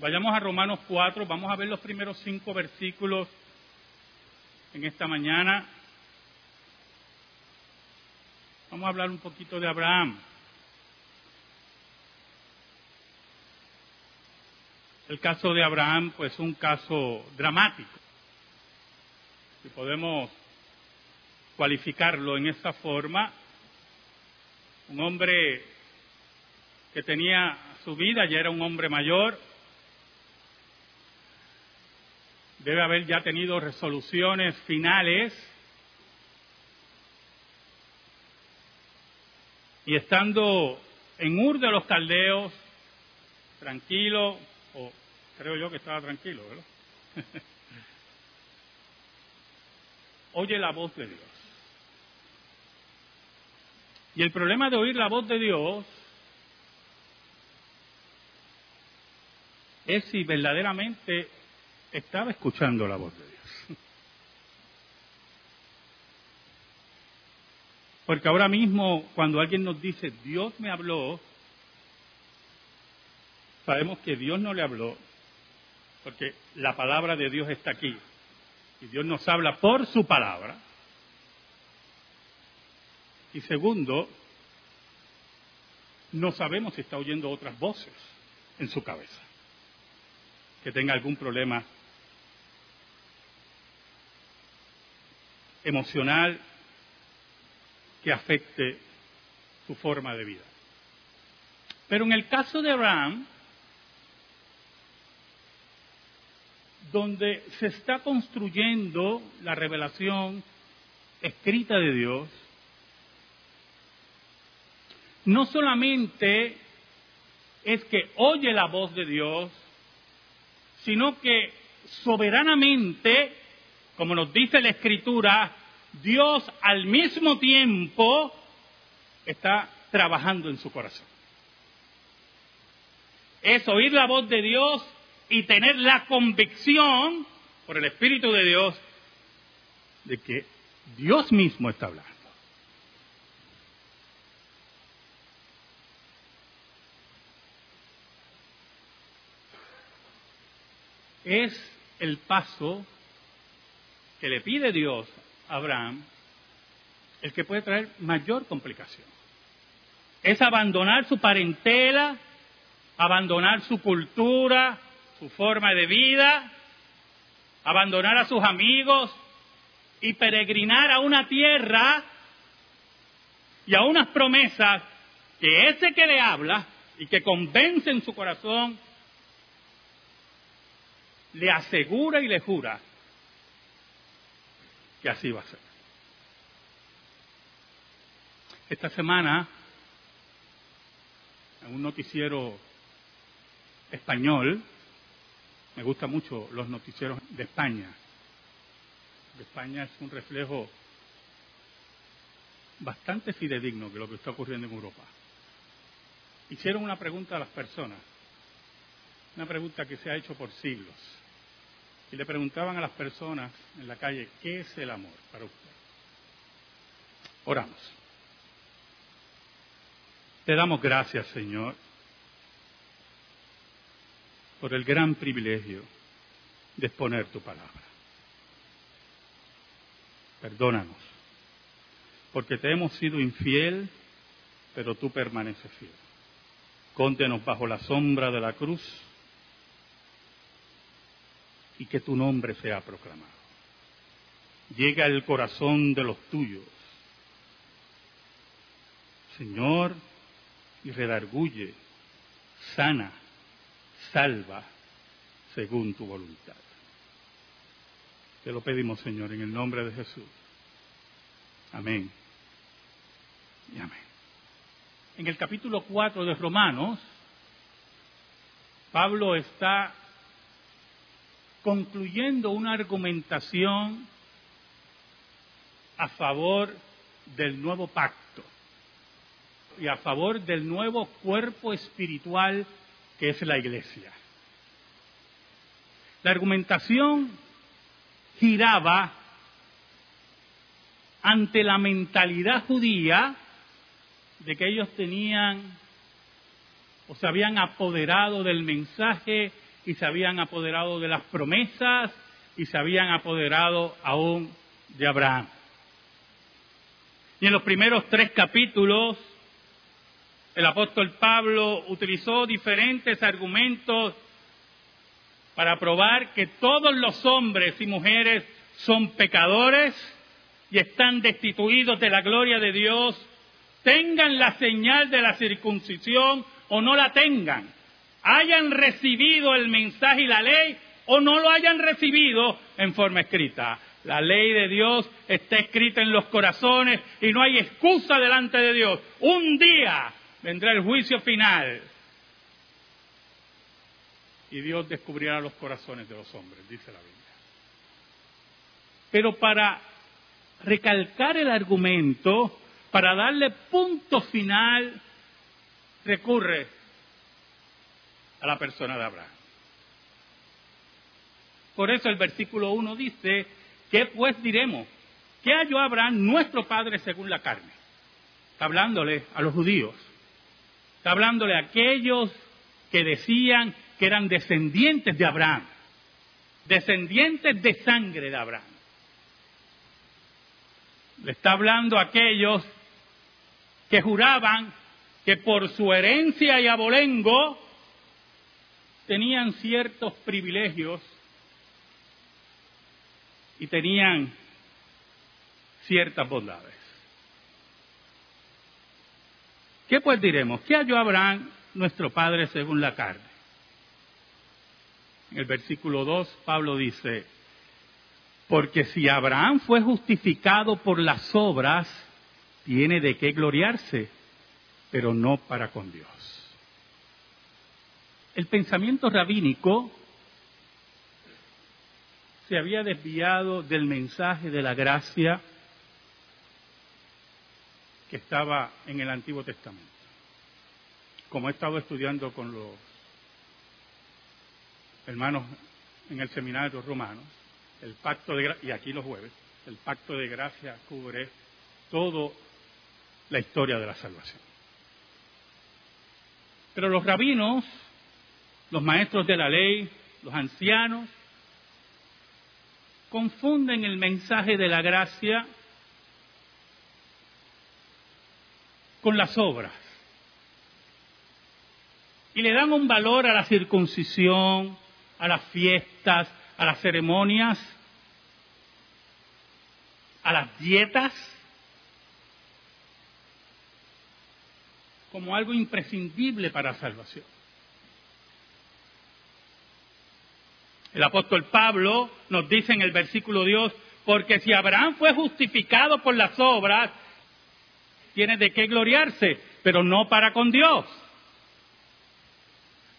Vayamos a Romanos 4, vamos a ver los primeros cinco versículos en esta mañana. Vamos a hablar un poquito de Abraham. El caso de Abraham, pues, un caso dramático. Si podemos cualificarlo en esa forma, un hombre que tenía su vida, ya era un hombre mayor, debe haber ya tenido resoluciones finales y estando en Ur de los Caldeos, tranquilo, o creo yo que estaba tranquilo, ¿verdad? Oye la voz de Dios. Y el problema de oír la voz de Dios es si verdaderamente estaba escuchando la voz de Dios. Porque ahora mismo cuando alguien nos dice Dios me habló, sabemos que Dios no le habló, porque la palabra de Dios está aquí. Y Dios nos habla por su palabra. Y segundo, no sabemos si está oyendo otras voces en su cabeza, que tenga algún problema emocional que afecte su forma de vida. Pero en el caso de Abraham, donde se está construyendo la revelación escrita de Dios, no solamente es que oye la voz de Dios, sino que soberanamente, como nos dice la Escritura, Dios al mismo tiempo está trabajando en su corazón. Es oír la voz de Dios y tener la convicción por el Espíritu de Dios de que Dios mismo está hablando. Es el paso que le pide Dios Abraham el que puede traer mayor complicación. Es abandonar su parentela, abandonar su cultura, su forma de vida, abandonar a sus amigos y peregrinar a una tierra y a unas promesas que ese que le habla y que convence en su corazón, le asegura y le jura que así va a ser. Esta semana, en un noticiero español, me gustan mucho los noticieros de España. España es un reflejo bastante fidedigno de lo que está ocurriendo en Europa. Hicieron una pregunta a las personas, una pregunta que se ha hecho por siglos. Y le preguntaban a las personas en la calle, ¿qué es el amor para usted? Oramos. Te damos gracias, Señor, por el gran privilegio de exponer tu palabra. Perdónanos, porque te hemos sido infiel, pero tú permaneces fiel. Cóntenos bajo la sombra de la cruz y que tu nombre sea proclamado. Llega al corazón de los tuyos, Señor, y redarguye, sana, salva según tu voluntad. Te lo pedimos, Señor, en el nombre de Jesús. Amén. Y amén. En el capítulo 4 de Romanos, Pablo está concluyendo una argumentación a favor del nuevo pacto y a favor del nuevo cuerpo espiritual que es la iglesia. La argumentación giraba ante la mentalidad judía de que ellos tenían o se habían apoderado del mensaje y se habían apoderado de las promesas y se habían apoderado aún de Abraham. Y en los primeros tres capítulos, el apóstol Pablo utilizó diferentes argumentos para probar que todos los hombres y mujeres son pecadores y están destituidos de la gloria de Dios, tengan la señal de la circuncisión o no la tengan, hayan recibido el mensaje y la ley o no lo hayan recibido en forma escrita. La ley de Dios está escrita en los corazones y no hay excusa delante de Dios. Un día vendrá el juicio final y Dios descubrirá los corazones de los hombres, dice la Biblia. Pero para recalcar el argumento, para darle punto final, recurre a la persona de Abraham. Por eso el versículo 1 dice, ¿qué pues diremos? ¿Qué halló Abraham, nuestro padre, según la carne? Está hablándole a los judíos, está hablándole a aquellos que decían que eran descendientes de Abraham, descendientes de sangre de Abraham. Le está hablando a aquellos que juraban que por su herencia y abolengo tenían ciertos privilegios y tenían ciertas bondades. ¿Qué pues diremos? ¿Qué halló Abraham, nuestro padre, según la carne? En el versículo 2, Pablo dice, porque si Abraham fue justificado por las obras, tiene de qué gloriarse, pero no para con Dios. El pensamiento rabínico se había desviado del mensaje de la gracia que estaba en el Antiguo Testamento. Como he estado estudiando con los hermanos en el seminario romano, el pacto de y aquí los jueves, el pacto de gracia cubre toda la historia de la salvación. Pero los rabinos, los maestros de la ley, los ancianos, confunden el mensaje de la gracia con las obras. Y le dan un valor a la circuncisión, a las fiestas, a las ceremonias, a las dietas, como algo imprescindible para la salvación. El apóstol Pablo nos dice en el versículo Dios, porque si Abraham fue justificado por las obras, tiene de qué gloriarse, pero no para con Dios.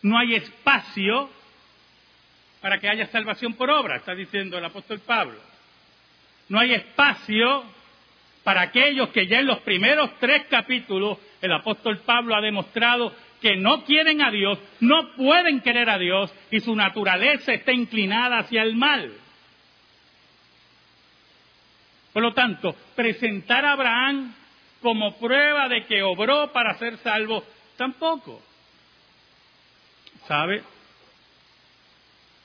No hay espacio para que haya salvación por obra, está diciendo el apóstol Pablo. No hay espacio para aquellos que ya en los primeros tres capítulos el apóstol Pablo ha demostrado que no quieren a Dios, no pueden querer a Dios y su naturaleza está inclinada hacia el mal. Por lo tanto, presentar a Abraham como prueba de que obró para ser salvo, tampoco. ¿Sabe?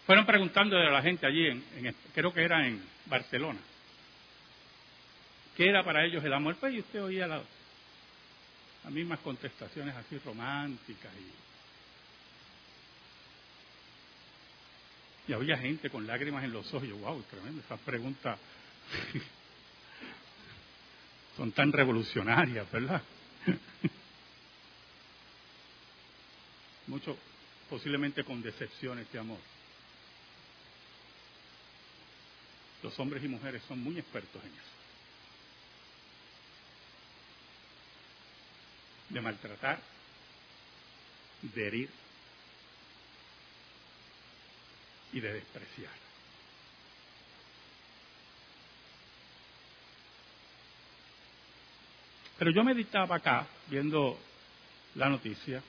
Fueron preguntando a la gente allí, en, creo que era en Barcelona, qué era para ellos el amor. Pues y usted oía las, las mismas contestaciones así románticas. Y, había gente con lágrimas en los ojos. Wow, tremendo, esas preguntas son tan revolucionarias, ¿verdad? Mucho, posiblemente con decepciones de amor. Los hombres y mujeres son muy expertos en eso. De maltratar, de herir y de despreciar. Pero yo meditaba acá, viendo la noticia,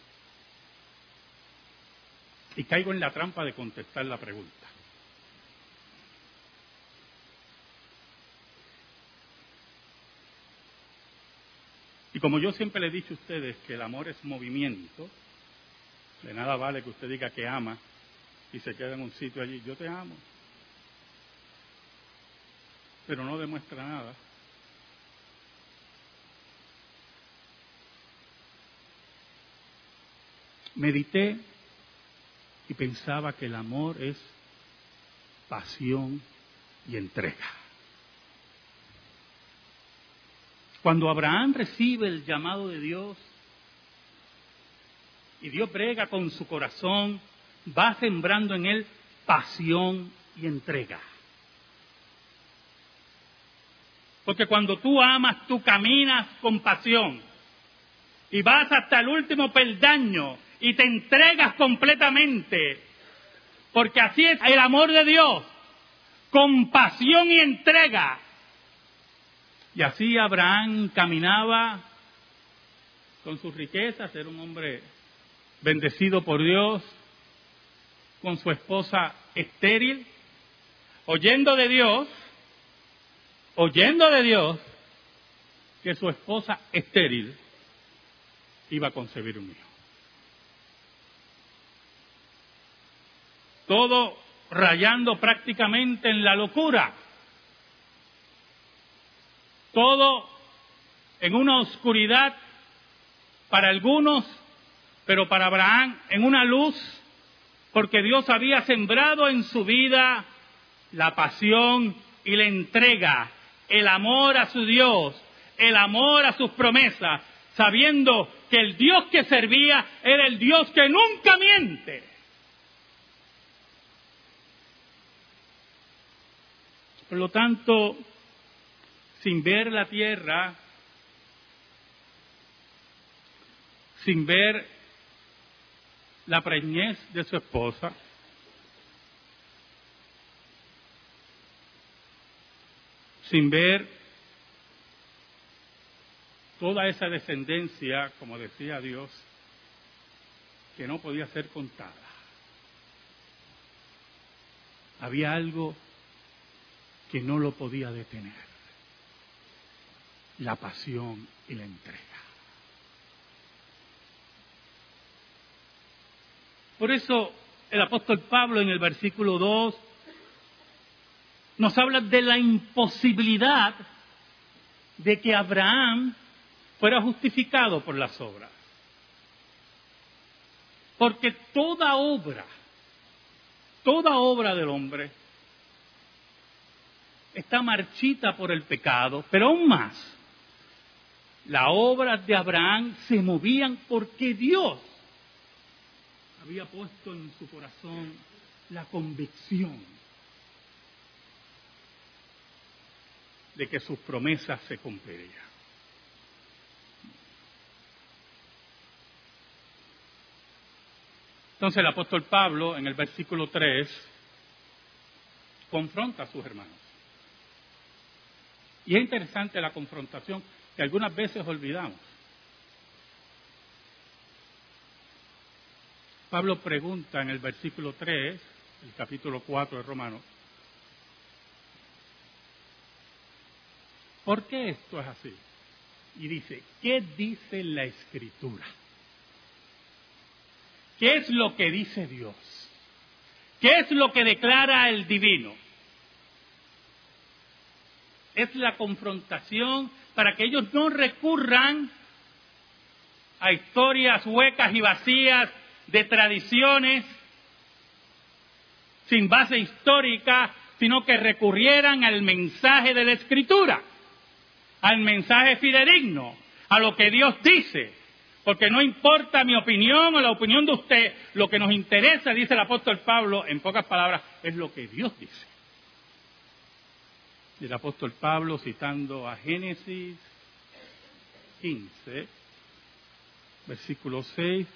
y caigo en la trampa de contestar la pregunta. Como yo siempre le he dicho a ustedes que el amor es movimiento, de nada vale que usted diga que ama y se queda en un sitio allí. Yo te amo. Pero no demuestra nada. Medité y pensaba que el amor es pasión y entrega. Cuando Abraham recibe el llamado de Dios y Dios brega con su corazón, va sembrando en él pasión y entrega. Porque cuando tú amas, tú caminas con pasión y vas hasta el último peldaño y te entregas completamente. Porque así es el amor de Dios, compasión y entrega. Y así Abraham caminaba con sus riquezas, era un hombre bendecido por Dios, con su esposa estéril, oyendo de Dios, oyendo de Dios que su esposa estéril iba a concebir un hijo. todo rayando prácticamente en la locura, todo en una oscuridad para algunos, pero para Abraham en una luz, porque Dios había sembrado en su vida la pasión y la entrega, el amor a su Dios, el amor a sus promesas, sabiendo que el Dios que servía era el Dios que nunca miente. Por lo tanto, sin ver la tierra, sin ver la preñez de su esposa, sin ver toda esa descendencia, como decía Dios, que no podía ser contada. Había algo que no lo podía detener. La pasión y la entrega. Por eso el apóstol Pablo en el versículo 2 nos habla de la imposibilidad de que Abraham fuera justificado por las obras. Porque toda obra, toda obra del hombre está marchita por el pecado, pero aún más, las obras de Abraham se movían porque Dios había puesto en su corazón la convicción de que sus promesas se cumplirían. Entonces el apóstol Pablo en el versículo 3 confronta a sus hermanos. Y es interesante la confrontación que algunas veces olvidamos. Pablo pregunta en el versículo 3, el capítulo 4 de Romanos, ¿por qué esto es así? Y dice, ¿qué dice la escritura? ¿Qué es lo que dice Dios? ¿Qué es lo que declara el divino? Es la confrontación para que ellos no recurran a historias huecas y vacías de tradiciones sin base histórica, sino que recurrieran al mensaje de la Escritura, al mensaje fidedigno, a lo que Dios dice. Porque no importa mi opinión o la opinión de usted, lo que nos interesa, dice el apóstol Pablo, en pocas palabras, es lo que Dios dice el apóstol Pablo citando a Génesis 15, versículo 6,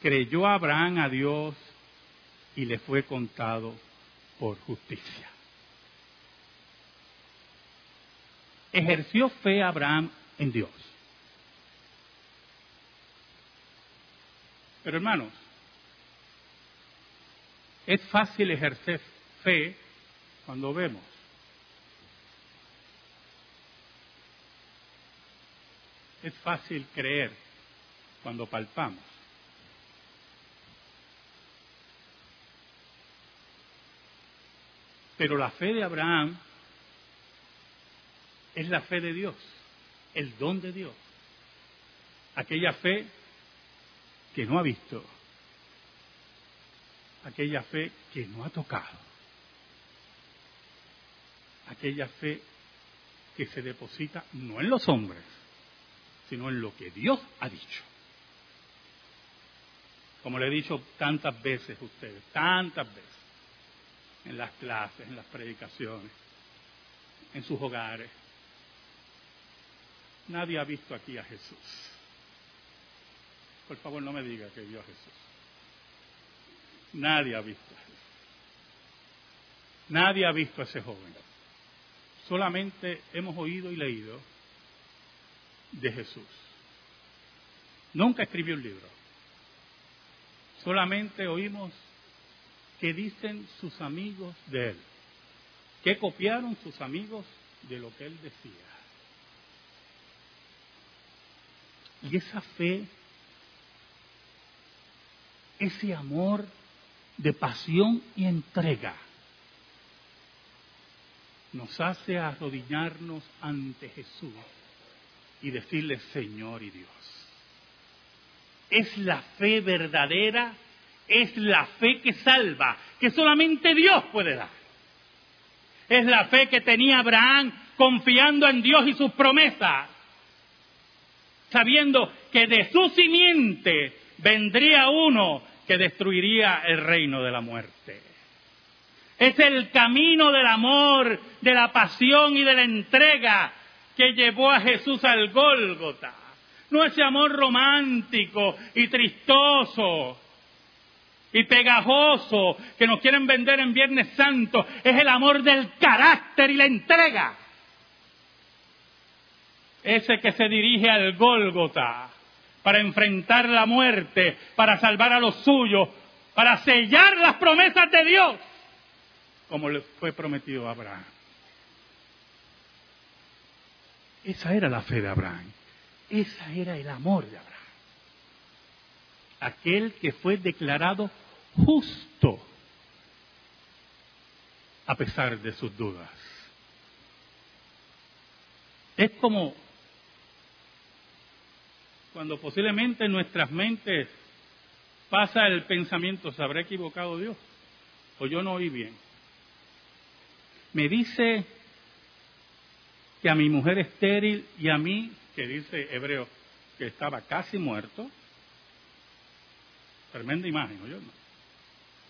creyó Abraham a Dios y le fue contado por justicia. Ejerció fe Abraham en Dios. Pero hermanos, es fácil ejercer fe cuando vemos. Es fácil creer cuando palpamos. Pero la fe de Abraham es la fe de Dios, el don de Dios. Aquella fe que no ha visto, aquella fe que no ha tocado, aquella fe que se deposita no en los hombres, sino en lo que Dios ha dicho. Como le he dicho tantas veces a ustedes, tantas veces, en las clases, en las predicaciones, en sus hogares. Nadie ha visto aquí a Jesús. Por favor, no me diga que vio a Jesús. Nadie ha visto a Jesús. Nadie ha visto a ese joven. Solamente hemos oído y leído de Jesús. Nunca escribió un libro. Solamente oímos que dicen sus amigos de él, que copiaron sus amigos de lo que él decía. Y esa fe, ese amor de pasión y entrega, nos hace arrodillarnos ante Jesús y decirle Señor y Dios. Es la fe verdadera, es la fe que salva, que solamente Dios puede dar. Es la fe que tenía Abraham confiando en Dios y sus promesas, sabiendo que de su simiente vendría uno que destruiría el reino de la muerte. Es el camino del amor, de la pasión y de la entrega que llevó a Jesús al Gólgota. No ese amor romántico y tristoso y pegajoso que nos quieren vender en Viernes Santo. Es el amor del carácter y la entrega. Ese que se dirige al Gólgota para enfrentar la muerte, para salvar a los suyos, para sellar las promesas de Dios, como le fue prometido a Abraham. Esa era la fe de Abraham. Ese era el amor de Abraham. Aquel que fue declarado justo a pesar de sus dudas. Es como cuando posiblemente en nuestras mentes pasa el pensamiento, ¿se habrá equivocado Dios? O yo no oí bien. Me dice a mi mujer estéril y a mí, que dice Hebreo, que estaba casi muerto, tremenda imagen, no,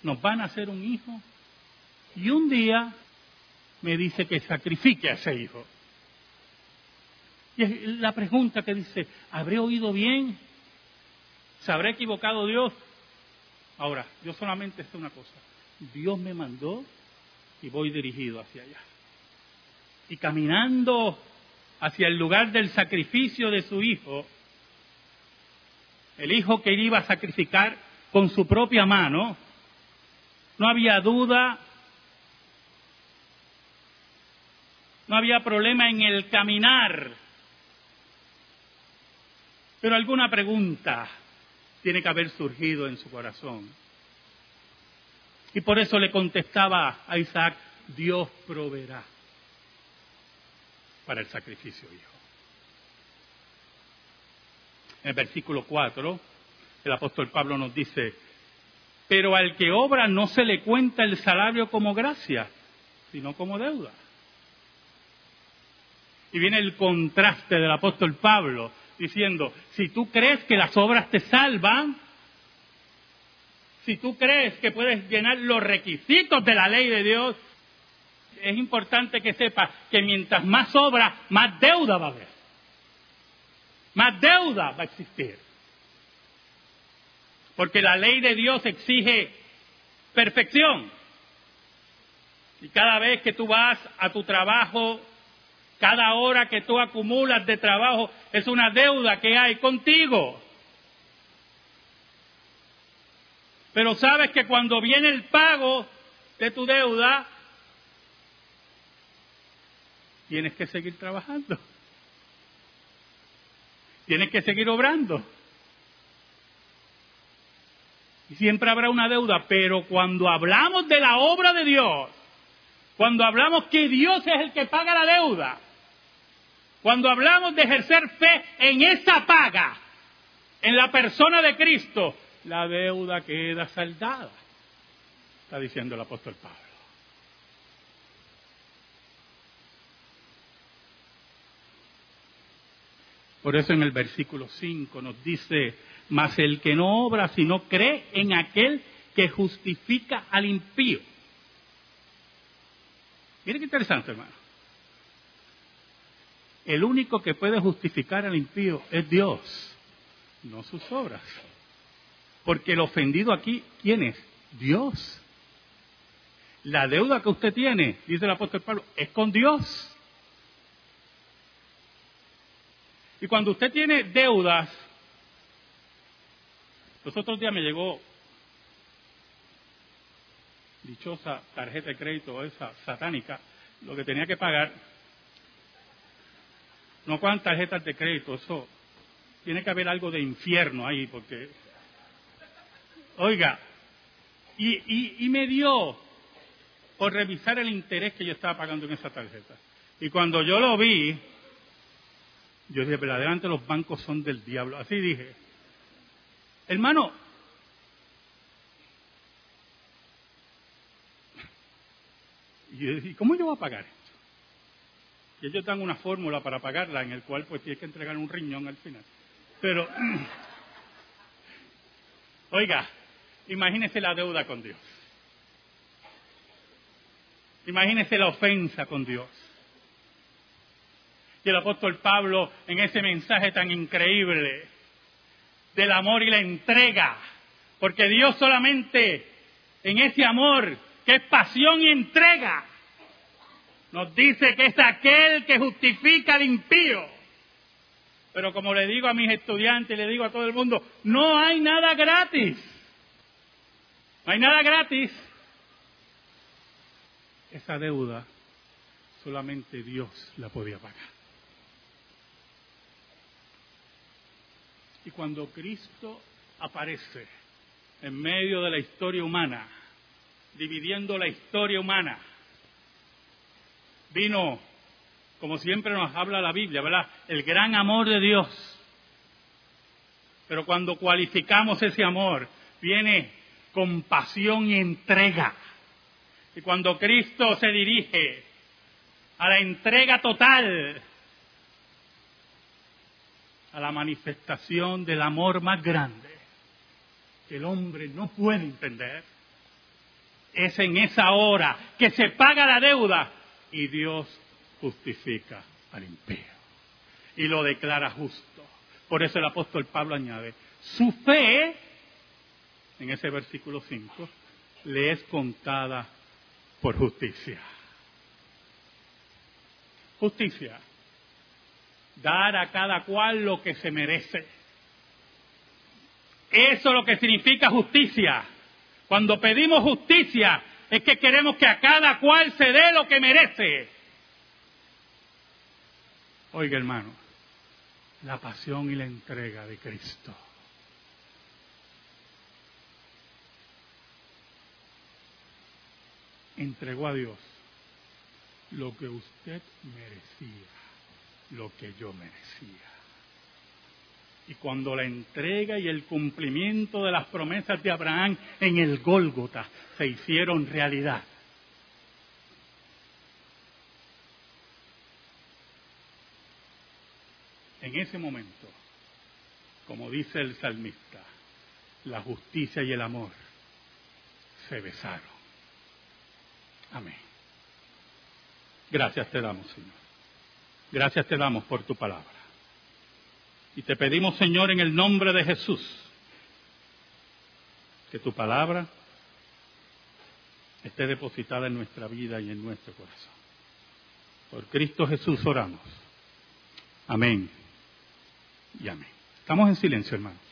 nos van a hacer un hijo y un día me dice que sacrifique a ese hijo. Y es la pregunta que dice, ¿habré oído bien? ¿Se habrá equivocado Dios? Ahora, yo solamente sé una cosa, Dios me mandó y voy dirigido hacia allá y caminando hacia el lugar del sacrificio de su hijo, el hijo que iba a sacrificar con su propia mano, no había duda, no había problema en el caminar. Pero alguna pregunta tiene que haber surgido en su corazón. Y por eso le contestaba a Isaac, Dios proveerá para el sacrificio hijo. En el versículo 4, el apóstol Pablo nos dice, pero al que obra no se le cuenta el salario como gracia, sino como deuda. Y viene el contraste del apóstol Pablo diciendo, si tú crees que las obras te salvan, si tú crees que puedes llenar los requisitos de la ley de Dios, es importante que sepa que mientras más obra, más deuda va a haber. Más deuda va a existir. Porque la ley de Dios exige perfección. Y cada vez que tú vas a tu trabajo, cada hora que tú acumulas de trabajo es una deuda que hay contigo. Pero sabes que cuando viene el pago de tu deuda, tienes que seguir trabajando. Tienes que seguir obrando. Y siempre habrá una deuda, pero cuando hablamos de la obra de Dios, Cuando hablamos que Dios es el que paga la deuda, cuando hablamos de ejercer fe en esa paga, en la persona de Cristo, la deuda queda saldada, está diciendo el apóstol Pablo. Por eso en el versículo 5 nos dice, mas el que no obra sino cree en aquel que justifica al impío. Miren qué interesante, hermano. El único que puede justificar al impío es Dios, no sus obras. Porque el ofendido aquí, ¿quién es? Dios. La deuda que usted tiene, dice el apóstol Pablo, es con Dios. Y cuando usted tiene deudas, los otros días me llegó dichosa tarjeta de crédito, esa satánica, lo que tenía que pagar, no cuántas tarjetas de crédito, eso tiene que haber algo de infierno ahí, porque, oiga, y, y, y me dio por revisar el interés que yo estaba pagando en esa tarjeta. Y cuando yo lo vi, yo dije, verdaderamente los bancos son del diablo. Así dije. Hermano, ¿y cómo yo voy a pagar esto? Y ellos dan una fórmula para pagarla en el cual pues tienes que entregar un riñón al final. Pero, oiga, imagínese la deuda con Dios. Imagínese la ofensa con Dios y el apóstol Pablo en ese mensaje tan increíble del amor y la entrega. Porque Dios solamente en ese amor, que es pasión y entrega, nos dice que es aquel que justifica al impío. Pero como le digo a mis estudiantes, le digo a todo el mundo, no hay nada gratis. No hay nada gratis. Esa deuda solamente Dios la podía pagar. Y cuando Cristo aparece en medio de la historia humana, dividiendo la historia humana, vino, como siempre nos habla la Biblia, ¿verdad? El gran amor de Dios. Pero cuando cualificamos ese amor, viene compasión y entrega. Y cuando Cristo se dirige a la entrega total, a la manifestación del amor más grande que el hombre no puede entender, es en esa hora que se paga la deuda y Dios justifica al impío y lo declara justo. Por eso el apóstol Pablo añade, su fe, en ese versículo 5, le es contada por justicia. Justicia dar a cada cual lo que se merece. Eso es lo que significa justicia. Cuando pedimos justicia es que queremos que a cada cual se dé lo que merece. Oiga hermano, la pasión y la entrega de Cristo. Entregó a Dios lo que usted merecía lo que yo merecía. Y cuando la entrega y el cumplimiento de las promesas de Abraham en el Gólgota se hicieron realidad, en ese momento, como dice el salmista, la justicia y el amor se besaron. Amén. Gracias te damos, Señor. Gracias te damos por tu palabra. Y te pedimos, Señor, en el nombre de Jesús, que tu palabra esté depositada en nuestra vida y en nuestro corazón. Por Cristo Jesús oramos. Amén y amén. Estamos en silencio, hermano.